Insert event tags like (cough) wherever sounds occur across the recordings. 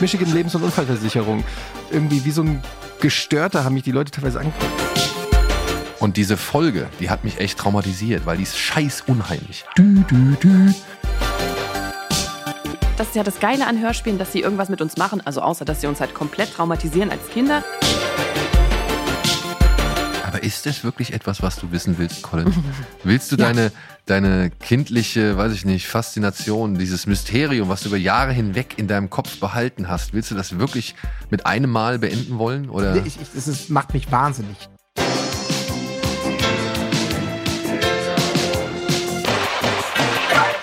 Michigan Lebens- und Unfallversicherung. Irgendwie wie so ein Gestörter haben mich die Leute teilweise angeguckt. Und diese Folge, die hat mich echt traumatisiert, weil die ist scheiß unheimlich. Dü, dü, dü. Das ist ja das Geile an Hörspielen, dass sie irgendwas mit uns machen. Also außer, dass sie uns halt komplett traumatisieren als Kinder. Ist das wirklich etwas, was du wissen willst, Colin? (laughs) Willst du deine, deine kindliche, weiß ich nicht, Faszination, dieses Mysterium, was du über Jahre hinweg in deinem Kopf behalten hast, willst du das wirklich mit einem Mal beenden wollen? Oder? Ich, ich, es ist, macht mich wahnsinnig.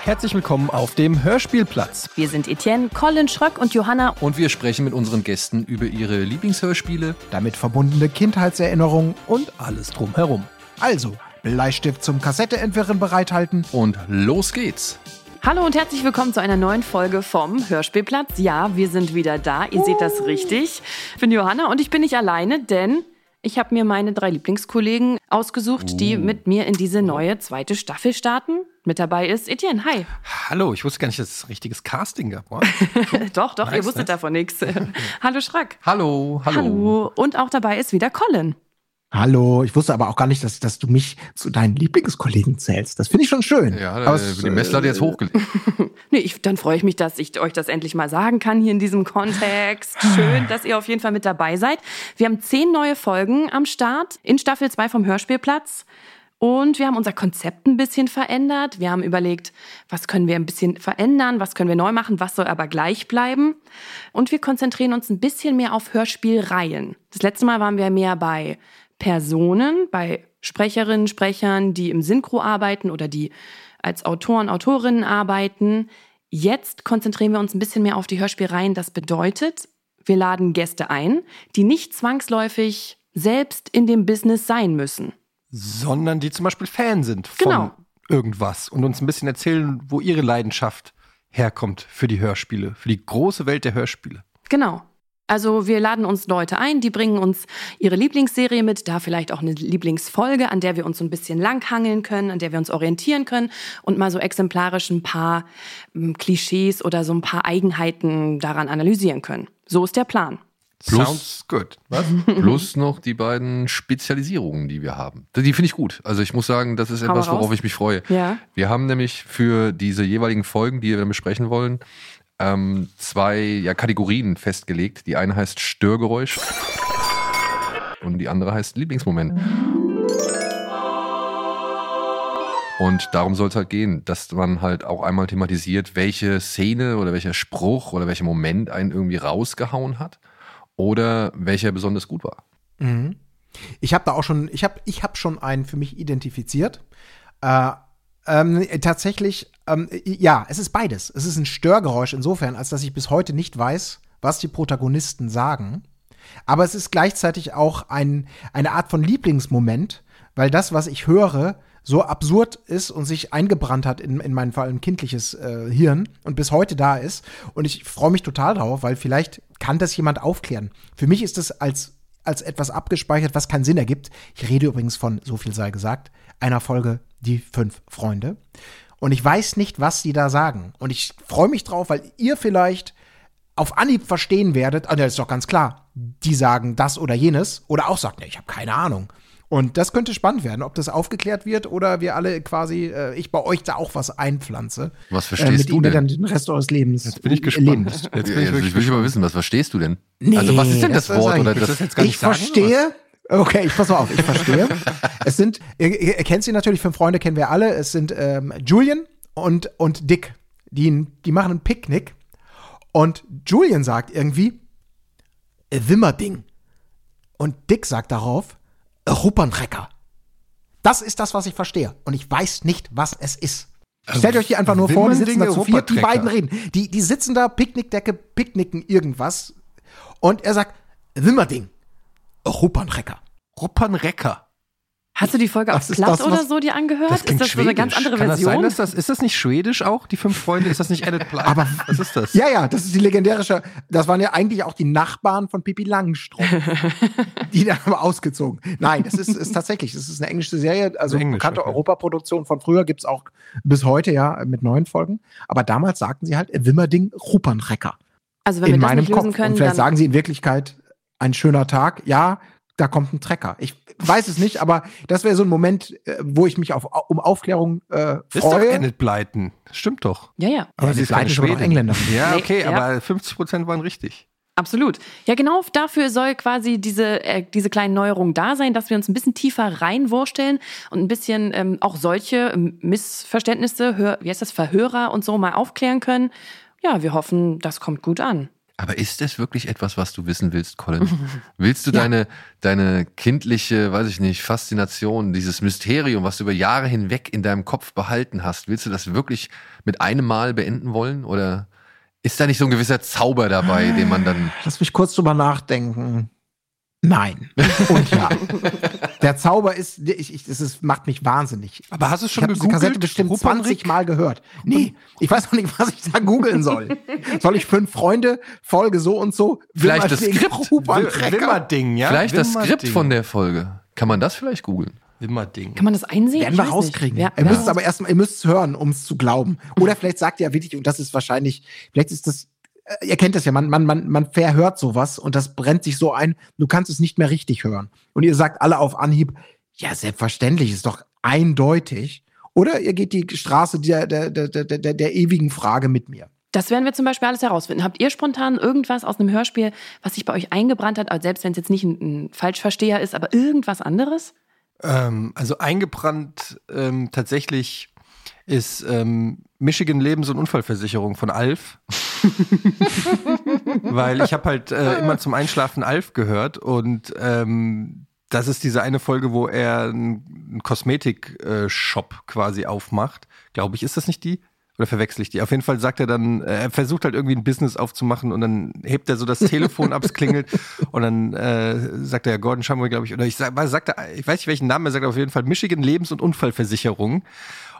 Herzlich willkommen auf dem Hörspielplatz. Wir sind Etienne, Colin Schröck und Johanna. Und wir sprechen mit unseren Gästen über ihre Lieblingshörspiele. Damit verbundene Kindheitserinnerungen Und alles drumherum. Also Bleistift zum Kassette entwirren bereithalten. Und los geht's. Hallo und herzlich willkommen zu einer neuen Folge vom Hörspielplatz. Ja, wir sind wieder da. Ihr seht das richtig. Ich bin Johanna und ich bin nicht alleine, denn ich habe mir meine drei Lieblingskollegen ausgesucht, die mit mir in diese neue zweite Staffel starten. Mit dabei ist Etienne. Hi. Hallo, ich wusste gar nicht, dass es ein richtiges Casting gab. Wow. (laughs) doch, doch, ihr Nice, wusstet nice. davon nichts. (laughs) Hallo Schrack. Hallo, hallo. Hallo. Und auch dabei ist wieder Colin. Hallo, ich wusste aber auch gar nicht, dass, dass du mich zu deinen Lieblingskollegen zählst. Das finde ich schon schön. Ja, Aber äh, die Messlatte jetzt äh, hochgelegt. (laughs) Nee, ich, dann freue ich mich, dass ich euch das endlich mal sagen kann hier in diesem Kontext. Schön, dass ihr auf jeden Fall mit dabei seid. Wir haben zehn neue Folgen am Start in Staffel 2 vom Hörspielplatz. Und wir haben unser Konzept ein bisschen verändert. Wir haben überlegt, was können wir ein bisschen verändern, was können wir neu machen, was soll aber gleich bleiben. Und wir konzentrieren uns ein bisschen mehr auf Hörspielreihen. Das letzte Mal waren wir mehr bei Personen, bei Sprecherinnen, Sprechern, die im Synchro arbeiten oder die als Autoren, Autorinnen arbeiten. Jetzt konzentrieren wir uns ein bisschen mehr auf die Hörspielreihen. Das bedeutet, wir laden Gäste ein, die nicht zwangsläufig selbst in dem Business sein müssen. Sondern die zum Beispiel Fan sind von Genau. irgendwas und uns ein bisschen erzählen, wo ihre Leidenschaft herkommt für die Hörspiele, für die große Welt der Hörspiele. Genau. Also wir laden uns Leute ein, die bringen uns ihre Lieblingsserie mit, da vielleicht auch eine Lieblingsfolge, an der wir uns so ein bisschen langhangeln können, an der wir uns orientieren können und mal so exemplarisch ein paar ähm, Klischees oder so ein paar Eigenheiten daran analysieren können. So ist der Plan. Plus- Sounds good. Was? (laughs) Plus noch die beiden Spezialisierungen, die wir haben. Die finde ich gut. Also ich muss sagen, das ist Hau etwas, worauf raus. ich mich freue. Ja. Wir haben nämlich für diese jeweiligen Folgen, die wir besprechen wollen, ähm, zwei ja, Kategorien festgelegt. Die eine heißt Störgeräusch und die andere heißt Lieblingsmoment. Und darum soll es halt gehen, dass man halt auch einmal thematisiert, welche Szene oder welcher Spruch oder welcher Moment einen irgendwie rausgehauen hat oder welcher besonders gut war. Mhm. Ich habe da auch schon, ich habe ich hab schon einen für mich identifiziert. Äh, ähm, tatsächlich, ähm, ja, es ist beides. Es ist ein Störgeräusch insofern, als dass ich bis heute nicht weiß, was die Protagonisten sagen. Aber es ist gleichzeitig auch ein, eine Art von Lieblingsmoment, weil das, was ich höre, so absurd ist und sich eingebrannt hat in, in meinem Fall ein kindliches äh, Hirn und bis heute da ist. Und ich freue mich total drauf, weil vielleicht kann das jemand aufklären. Für mich ist es als, als etwas abgespeichert, was keinen Sinn ergibt. Ich rede übrigens von, so viel sei gesagt, einer Folge Die fünf Freunde. Und ich weiß nicht, was sie da sagen. Und ich freue mich drauf, weil ihr vielleicht auf Anhieb verstehen werdet, ah, das ist doch ganz klar, die sagen das oder jenes oder auch sagt, ne, ich habe keine Ahnung. Und das könnte spannend werden, ob das aufgeklärt wird oder wir alle quasi, äh, ich bei euch da auch was einpflanze. Was äh, verstehst mit du denn? dann den Rest eures Lebens. Jetzt bin ich gespannt. Jetzt bin ich Ja, also wirklich ich will aber wissen, was verstehst du denn? Nee, also was ist denn das, das Wort ich oder das? das jetzt gar Ich nicht sagen, verstehe. Okay, ich pass mal auf, ich verstehe. es sind, ihr, ihr kennt sie natürlich, fünf Freunde kennen wir alle. Es sind ähm, Julian und, und Dick. Die, die machen ein Picknick. Und Julian sagt irgendwie, "Äh, Wimmerding. Und Dick sagt darauf, "Äh, Ruppernrecker. Das ist das, was ich verstehe. Und ich weiß nicht, was es ist. Stellt euch die einfach nur vor, die sitzen da zu viert, die beiden reden. Die, die sitzen da, Picknickdecke, picknicken irgendwas. Und er sagt, Wimmerding. Ruppernrecker. Ruppernrecker. Hast du die Folge Das auf Platt das, oder so dir angehört? Das ist klingt das so eine ganz schwedisch. andere Kann das Version? sein, dass das, ist das nicht schwedisch auch, die fünf Freunde? Ist das nicht Edith Blythe? Aber- was ist das? Ja, ja, das ist die legendärische, das waren ja eigentlich auch die Nachbarn von Pippi Langstrumpf. (laughs) die dann aber ausgezogen. Nein, das ist, ist tatsächlich, das ist eine englische Serie, also Englisch, bekannte okay. Europaproduktion von früher, gibt's auch bis heute, ja, mit neuen Folgen. Aber damals sagten sie halt, Wimmerding Ruppernrecker. Also wenn in wir das meinem nicht lösen Kopf. können, und vielleicht dann sagen sie in Wirklichkeit, ein schöner Tag, ja, da kommt ein Trecker. Ich weiß es nicht, aber das wäre so ein Moment, äh, wo ich mich auf, um Aufklärung äh, Das ist doch freue. Enid Blyton. Stimmt doch. ja, ja. Aber Enid sie ist keine Schwedin. Engländerin. Ja, Nee, okay, ja. aber 50 Prozent waren richtig. Absolut. Ja, genau dafür soll quasi diese, äh, diese kleine Neuerung da sein, dass wir uns ein bisschen tiefer reinwursteln und ein bisschen ähm, auch solche ähm, Missverständnisse, Hör, wie heißt das, Verhörer und so mal aufklären können. Ja, wir hoffen, das kommt gut an. Aber ist das wirklich etwas, was du wissen willst, Colin? (laughs) Willst du deine, deine kindliche, weiß ich nicht, Faszination, dieses Mysterium, was du über Jahre hinweg in deinem Kopf behalten hast, willst du das wirklich mit einem Mal beenden wollen? Oder ist da nicht so ein gewisser Zauber dabei, den man dann. Lass mich kurz drüber nachdenken. Nein. Und ja. Der Zauber ist, ich, ich, das ist, macht mich wahnsinnig. Aber hast du Ich schon habe diese gegoogelt? Kassette bestimmt Rupert 20 Rick? Mal gehört. Nee, ich weiß noch nicht, was ich da googeln soll. Soll ich fünf Freunde, Folge so und so? Vielleicht das Skript. Wimmerding, ja? vielleicht das. Skript von der Folge. Kann man das vielleicht googeln? Wimmerding. Kann man das einsehen? Werden Ich wir rauskriegen. Ja, ihr ja. müsst es aber erstmal, ihr müsst es hören, um es zu glauben. Oder vielleicht sagt ihr ja wirklich, und das ist wahrscheinlich, vielleicht ist das, ihr kennt das ja, man, man, man, man verhört sowas und das brennt sich so ein, du kannst es nicht mehr richtig hören. Und ihr sagt alle auf Anhieb, ja, selbstverständlich, ist doch eindeutig. Oder ihr geht die Straße der, der, der, der, der, der ewigen Frage mit mir. Das werden wir zum Beispiel alles herausfinden. Habt ihr spontan irgendwas aus einem Hörspiel, was sich bei euch eingebrannt hat, also selbst wenn es jetzt nicht ein, ein Falschversteher ist, aber irgendwas anderes? Ähm, also eingebrannt ähm, tatsächlich ist ähm, Michigan Lebens- und Unfallversicherung von Alf. (laughs) Weil ich habe halt äh, immer zum Einschlafen Alf gehört und ähm, das ist diese eine Folge, wo er einen Kosmetik-Shop quasi aufmacht. Glaube ich, ist das nicht die? Oder verwechsel ich die? Auf jeden Fall sagt er dann, äh, er versucht halt irgendwie ein Business aufzumachen und dann hebt er so das Telefon ab, es klingelt (laughs) und dann äh, sagt er Gordon Shumway, glaube ich, oder ich sag, sagt er, ich weiß nicht welchen Namen, er sagt auf jeden Fall Michigan Lebens- und Unfallversicherung.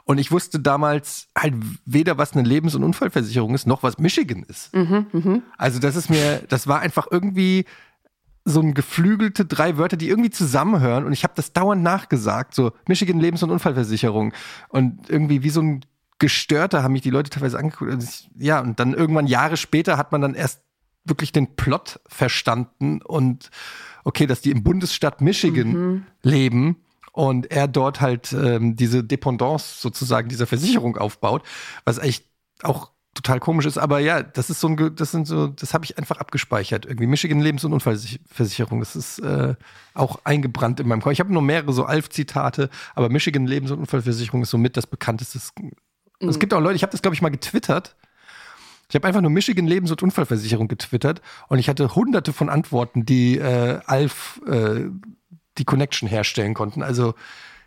Und ich wusste damals halt weder, was eine Lebens- und Unfallversicherung ist, noch was Michigan ist. Also das ist mir, das war einfach irgendwie so ein geflügelte drei Wörter, die irgendwie zusammenhören. Und ich habe das dauernd nachgesagt, so Michigan Lebens- und Unfallversicherung. Und irgendwie wie so ein Gestörter haben mich die Leute teilweise angeguckt. Und ich, ja, und dann irgendwann Jahre später hat man dann erst wirklich den Plot verstanden und okay, dass die im Bundesstaat Michigan leben und er dort halt ähm, diese Dependance sozusagen dieser Versicherung aufbaut, was echt auch total komisch ist, aber ja, das ist so ein, das sind so, das habe ich einfach abgespeichert irgendwie. Michigan Lebens- und Unfallversicherung, das ist äh, auch eingebrannt in meinem Kopf. Ich habe nur mehrere so Alf-Zitate, aber Michigan Lebens- und Unfallversicherung ist somit das bekannteste. Es gibt auch Leute, ich habe das glaube ich mal getwittert. Ich habe einfach nur Michigan Lebens- und Unfallversicherung getwittert und ich hatte hunderte von Antworten, die äh, Alf äh, die Connection herstellen konnten. Also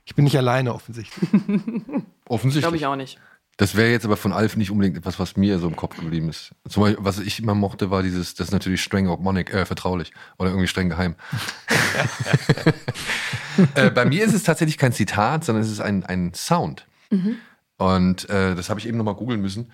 ich bin nicht alleine offensichtlich. (laughs) Offensichtlich. Glaube ich auch nicht. Das wäre jetzt aber von Alf nicht unbedingt etwas, was mir so im Kopf geblieben ist. Zum Beispiel, was ich immer mochte, war dieses, das ist natürlich streng obmonic, äh, vertraulich oder irgendwie streng geheim. (laughs) äh, bei mir ist es tatsächlich kein Zitat, sondern es ist ein, ein Sound. Und äh, das habe ich eben nochmal googeln müssen,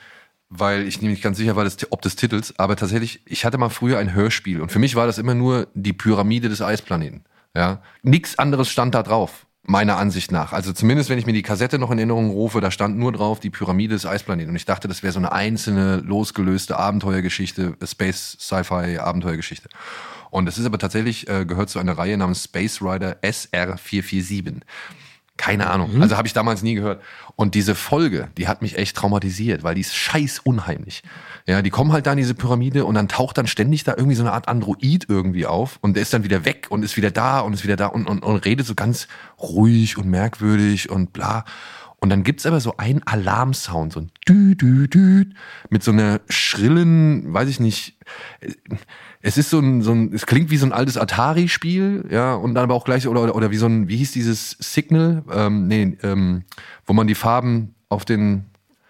weil ich nämlich ganz sicher war, des, ob des Titels, aber tatsächlich, ich hatte mal früher ein Hörspiel und für mich war das immer nur die Pyramide des Eisplaneten. Ja, nichts anderes stand da drauf. Meiner Ansicht nach. Also zumindest, wenn ich mir die Kassette noch in Erinnerung rufe, da stand nur drauf die Pyramide des Eisplaneten. Und ich dachte, das wäre so eine einzelne, losgelöste Abenteuergeschichte, Space, Sci-Fi, Abenteuergeschichte. Und es ist aber tatsächlich, äh, gehört zu einer Reihe namens Space Rider SR447. Keine Ahnung. Also habe ich damals nie gehört. Und diese Folge, die hat mich echt traumatisiert, weil die ist scheiß unheimlich. Ja, die kommen halt da in diese Pyramide und dann taucht dann ständig da irgendwie so eine Art Android irgendwie auf und der ist dann wieder weg und ist wieder da und ist wieder da und, und, und redet so ganz ruhig und merkwürdig und bla. Und dann gibt's aber so einen Alarmsound, so ein Dü, Dü, Dü, mit so einer schrillen, weiß ich nicht, es ist so ein, so ein, es klingt wie so ein altes Atari-Spiel, ja, und dann aber auch gleich, oder, oder, wie so ein, wie hieß dieses Signal, ähm, nee, ähm, wo man die Farben auf den,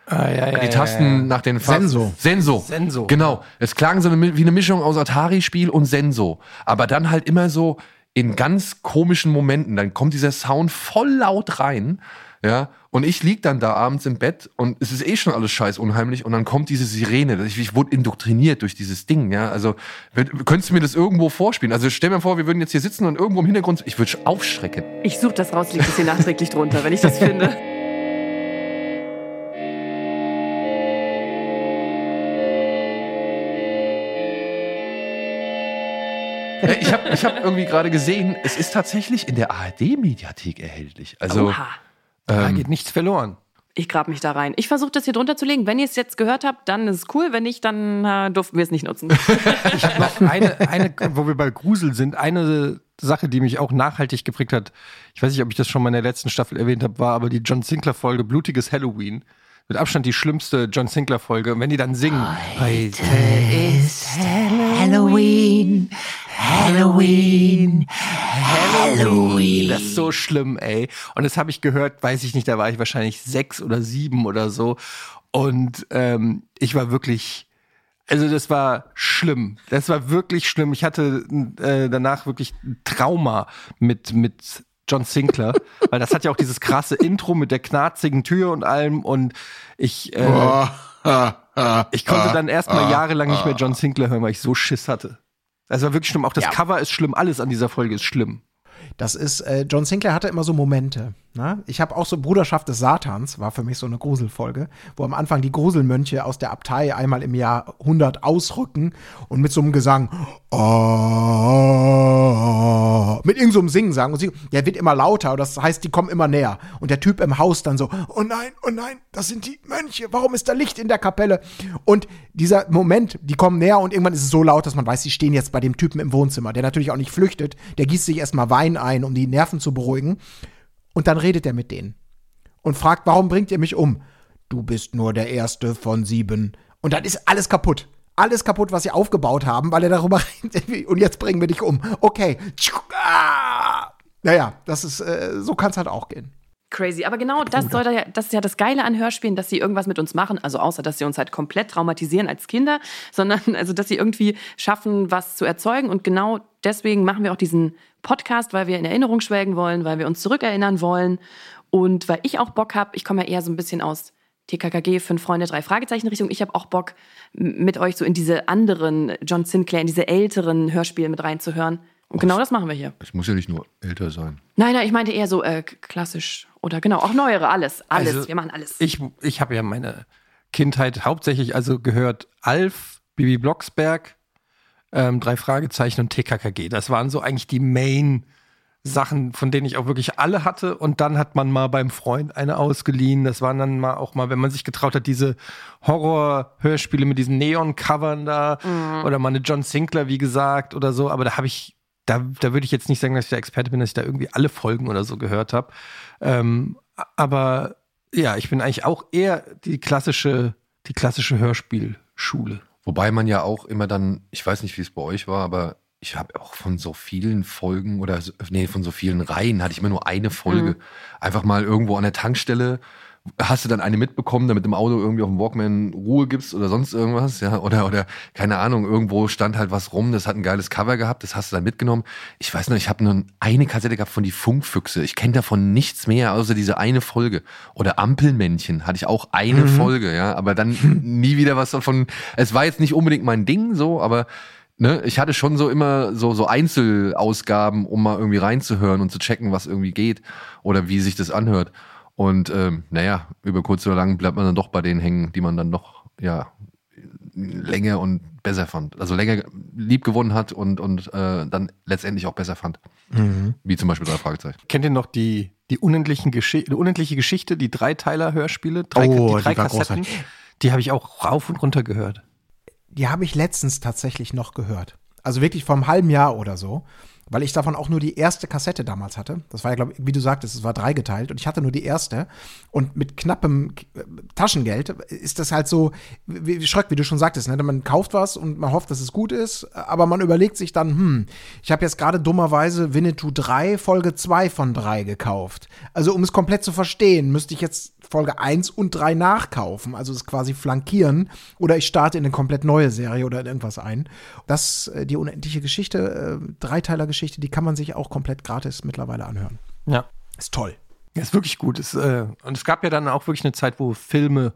Ah, ja, ja, die Tasten nach den Farben. Senso. Senso. Senso. Genau. Es klang so eine, wie eine Mischung aus Atari-Spiel und Senso. Aber dann halt immer so in ganz komischen Momenten. Dann kommt dieser Sound voll laut rein. Ja, und ich lieg dann da abends im Bett und es ist eh schon alles scheiß unheimlich und dann kommt diese Sirene. Ich, ich wurde indoktriniert durch dieses Ding, ja. Also, könntest du mir das irgendwo vorspielen? Also, stell mir vor, wir würden jetzt hier sitzen und irgendwo im Hintergrund, ich würde aufschrecken. Ich suche das raus, liegt es hier nachträglich drunter, wenn ich das finde. (laughs) Ich habe ich hab irgendwie gerade gesehen, es ist tatsächlich in der ARD-Mediathek erhältlich. Also Oha. Da geht nichts verloren. Ich grab mich da rein. Ich versuche das hier drunter zu legen. Wenn ihr es jetzt gehört habt, dann ist es cool. Wenn nicht, dann äh, durften wir es nicht nutzen. (laughs) Ich habe noch eine, eine, wo wir bei Grusel sind, eine Sache, die mich auch nachhaltig geprägt hat. Ich weiß nicht, ob ich das schon mal in der letzten Staffel erwähnt habe, war aber die John Sinclair-Folge Blutiges Halloween. Mit Abstand die schlimmste John Sinclair-Folge. Und wenn die dann singen, heute ist Halloween, Halloween, Halloween. Das ist so schlimm, ey. Und das habe ich gehört, weiß ich nicht, da war ich wahrscheinlich sechs oder sieben oder so. Und ähm, ich war wirklich, also das war schlimm. Das war wirklich schlimm. Ich hatte äh, danach wirklich ein Trauma mit, mit John Sinclair, (laughs) weil das hat ja auch dieses krasse Intro mit der knarzigen Tür und allem. Und ich, äh, (laughs) ich konnte dann erstmal jahrelang nicht mehr John Sinclair hören, weil ich so Schiss hatte. Das war wirklich schlimm. Auch das Ja. Cover ist schlimm. Alles an dieser Folge ist schlimm. Das ist, äh, John Sinclair hatte immer so Momente. Ne? Ich habe auch so Bruderschaft des Satans, war für mich so eine Gruselfolge, wo am Anfang die Gruselmönche aus der Abtei einmal im Jahr 100 ausrücken und mit so einem Gesang, oh, mit irgendeinem so einem Singen sagen. Und sie, der wird immer lauter, das heißt, die kommen immer näher. Und der Typ im Haus dann so, oh nein, oh nein, das sind die Mönche, warum ist da Licht in der Kapelle? Und dieser Moment, die kommen näher und irgendwann ist es so laut, dass man weiß, sie stehen jetzt bei dem Typen im Wohnzimmer, der natürlich auch nicht flüchtet. Der gießt sich erstmal Wein ein, um die Nerven zu beruhigen. Und dann redet er mit denen und fragt, warum bringt ihr mich um? Du bist nur der erste von sieben. Und dann ist alles kaputt. Alles kaputt, was sie aufgebaut haben, weil er darüber (laughs) redet. Und jetzt bringen wir dich um. Okay. Ah! Naja, das ist, äh, so kann es halt auch gehen. Crazy. Aber genau das, soll da ja, das ist ja das Geile an Hörspielen, dass sie irgendwas mit uns machen. Also außer, dass sie uns halt komplett traumatisieren als Kinder, (laughs) sondern also, dass sie irgendwie schaffen, was zu erzeugen. Und genau deswegen machen wir auch diesen Podcast, weil wir in Erinnerung schwelgen wollen, weil wir uns zurückerinnern wollen und weil ich auch Bock habe. Ich komme ja eher so ein bisschen aus TKKG, Fünf Freunde, drei Fragezeichen Richtung. Ich habe auch Bock, mit euch so in diese anderen John Sinclair, in diese älteren Hörspiele mit reinzuhören. Und genau das machen wir hier. es muss ja nicht nur älter sein. Nein, nein, ich meinte eher so äh, klassisch oder genau, auch neuere, alles, alles. Also, wir machen alles. Ich, ich habe ja meine Kindheit hauptsächlich also gehört Alf, Bibi Blocksberg, ähm, drei Fragezeichen und TKKG. Das waren so eigentlich die Main Sachen, von denen ich auch wirklich alle hatte. Und dann hat man mal beim Freund eine ausgeliehen. Das waren dann mal auch mal, wenn man sich getraut hat, diese Horror-Hörspiele mit diesen Neon-Covern da oder mal eine John Sinclair, wie gesagt, oder so. Aber da habe ich, da, da würde ich jetzt nicht sagen, dass ich der Experte bin, dass ich da irgendwie alle Folgen oder so gehört habe. Ähm, aber ja, ich bin eigentlich auch eher die klassische, die klassische Hörspielschule. Wobei man ja auch immer dann, ich weiß nicht, wie es bei euch war, aber ich habe auch von so vielen Folgen oder nee, von so vielen Reihen hatte ich immer nur eine Folge. Einfach mal irgendwo an der Tankstelle hast du dann eine mitbekommen, damit im Auto irgendwie auf dem Walkman Ruhe gibst oder sonst irgendwas, ja, oder oder keine Ahnung, irgendwo stand halt was rum, das hat ein geiles Cover gehabt, das hast du dann mitgenommen. Ich weiß noch, ich habe nur eine Kassette gehabt von die Funkfüchse. Ich kenne davon nichts mehr außer diese eine Folge oder Ampelmännchen hatte ich auch eine Folge, ja, aber dann (laughs) nie wieder was davon. Es war jetzt nicht unbedingt mein Ding so, aber ne, ich hatte schon so immer so, so Einzelausgaben, um mal irgendwie reinzuhören und zu checken, was irgendwie geht oder wie sich das anhört. Und ähm, naja, über kurz oder lang bleibt man dann doch bei denen hängen, die man dann doch, ja, länger und besser fand. Also länger lieb gewonnen hat und, und äh, dann letztendlich auch besser fand. Wie zum Beispiel drei Fragezeichen. Kennt ihr noch die, die, unendlichen Geschi die unendliche Geschichte, die Dreiteiler-Hörspiele? Drei, Oh, die drei die Kassetten? Die habe ich auch rauf und runter gehört. Die habe ich letztens tatsächlich noch gehört. Also wirklich vor einem halben Jahr oder so. Weil ich davon auch nur die erste Kassette damals hatte. Das war ja, glaube ich, wie du sagtest, es war dreigeteilt und ich hatte nur die erste. Und mit knappem äh, Taschengeld ist das halt so, wie, Schröck, wie du schon sagtest, ne? man kauft was und man hofft, dass es gut ist, aber man überlegt sich dann, hm, ich habe jetzt gerade dummerweise Winnetou 3, Folge 2 von 3 gekauft. Also um es komplett zu verstehen, müsste ich jetzt Folge 1 und 3 nachkaufen, also es quasi flankieren oder ich starte in eine komplett neue Serie oder in irgendwas ein. Das, äh, die unendliche Geschichte, äh, Dreiteiler-Geschichte, die kann man sich auch komplett gratis mittlerweile anhören. Ja. Ist toll. Ja, ist wirklich gut. Ist, äh, und es gab ja dann auch wirklich eine Zeit, wo Filme,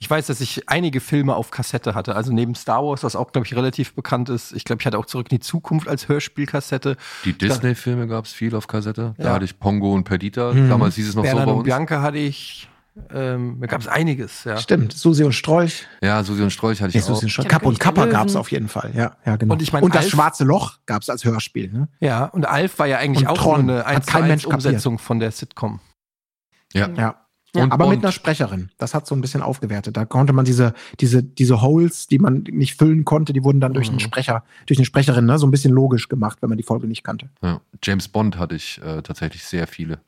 ich weiß, dass ich einige Filme auf Kassette hatte. Also neben Star Wars, was auch, glaube ich, relativ bekannt ist. Ich glaube, ich hatte auch Zurück in die Zukunft als Hörspielkassette. Die Disney-Filme gab es viel auf Kassette. Da Ja. hatte ich Pongo und Perdita. Damals hieß es noch Bernhard so bei und uns. Bianca hatte ich. Ähm, da gab es einiges, ja. Stimmt, Susi und Strolch. Ja, Susi und Strolch hatte Nee, ich auch. Susi und Strolch. Kapp und Kappa gab es auf jeden Fall. Ja, ja, genau. Und ich mein, und das Alf- Schwarze Loch gab es als Hörspiel. Ne? Ja, und Alf war ja eigentlich Und auch Tron nur eine hat 1 zu kein 1 Mensch kapiert. Umsetzung von der Sitcom. Ja. Ja. Und aber mit Bond. einer Sprecherin. Das hat so ein bisschen aufgewertet. Da konnte man diese, diese, diese Holes, die man nicht füllen konnte, die wurden dann durch Mhm. einen Sprecher, durch eine Sprecherin, ne, so ein bisschen logisch gemacht, wenn man die Folge nicht kannte. Ja. James Bond hatte ich äh, tatsächlich sehr viele.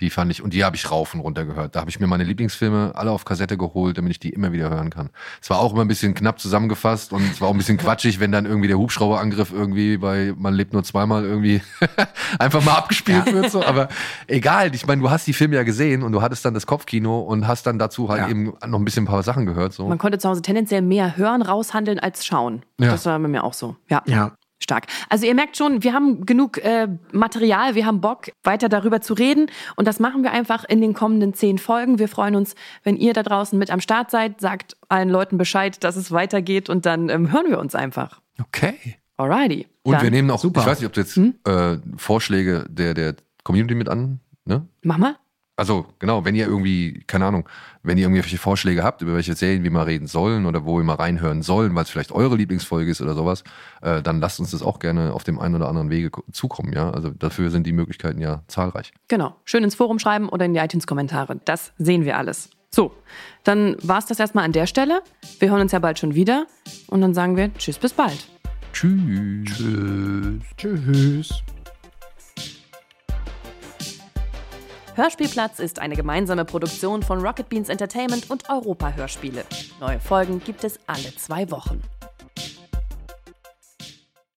Die fand ich, und die habe ich rauf und runter gehört. Da habe ich mir meine Lieblingsfilme alle auf Kassette geholt, damit ich die immer wieder hören kann. Es war auch immer ein bisschen knapp zusammengefasst und es war auch ein bisschen (laughs) quatschig, wenn dann irgendwie der Hubschrauberangriff irgendwie bei Man lebt nur zweimal irgendwie (laughs) einfach mal abgespielt wird. So. Aber egal, ich meine, du hast die Filme ja gesehen und du hattest dann das Kopfkino und hast dann dazu halt Ja. eben noch ein bisschen ein paar Sachen gehört. So. Man konnte zu Hause tendenziell mehr hören, raushandeln als schauen. Ja. Das war bei mir auch so. Ja. Ja. Stark. Also ihr merkt schon, wir haben genug äh, Material, wir haben Bock, weiter darüber zu reden. Und das machen wir einfach in den kommenden zehn Folgen. Wir freuen uns, wenn ihr da draußen mit am Start seid. Sagt allen Leuten Bescheid, dass es weitergeht und dann ähm, hören wir uns einfach. Okay. Alrighty. Und dann, wir nehmen auch, Super. ich weiß nicht, ob du jetzt äh, Vorschläge der, der Community mit an, ne? Mach mal. Also, genau, wenn ihr irgendwie, keine Ahnung, wenn ihr irgendwelche Vorschläge habt, über welche Serien wir mal reden sollen oder wo wir mal reinhören sollen, weil es vielleicht eure Lieblingsfolge ist oder sowas, äh, dann lasst uns das auch gerne auf dem einen oder anderen Wege ko- zukommen, ja. Also dafür sind die Möglichkeiten ja zahlreich. Genau. Schön ins Forum schreiben oder in die iTunes-Kommentare. Das sehen wir alles. So, dann war's das erstmal an der Stelle. Wir hören uns ja bald schon wieder. Und dann sagen wir Tschüss, bis bald. Tschüss. Tschüss. Hörspielplatz ist eine gemeinsame Produktion von Rocket Beans Entertainment und Europa Hörspiele. Neue Folgen gibt es alle zwei Wochen.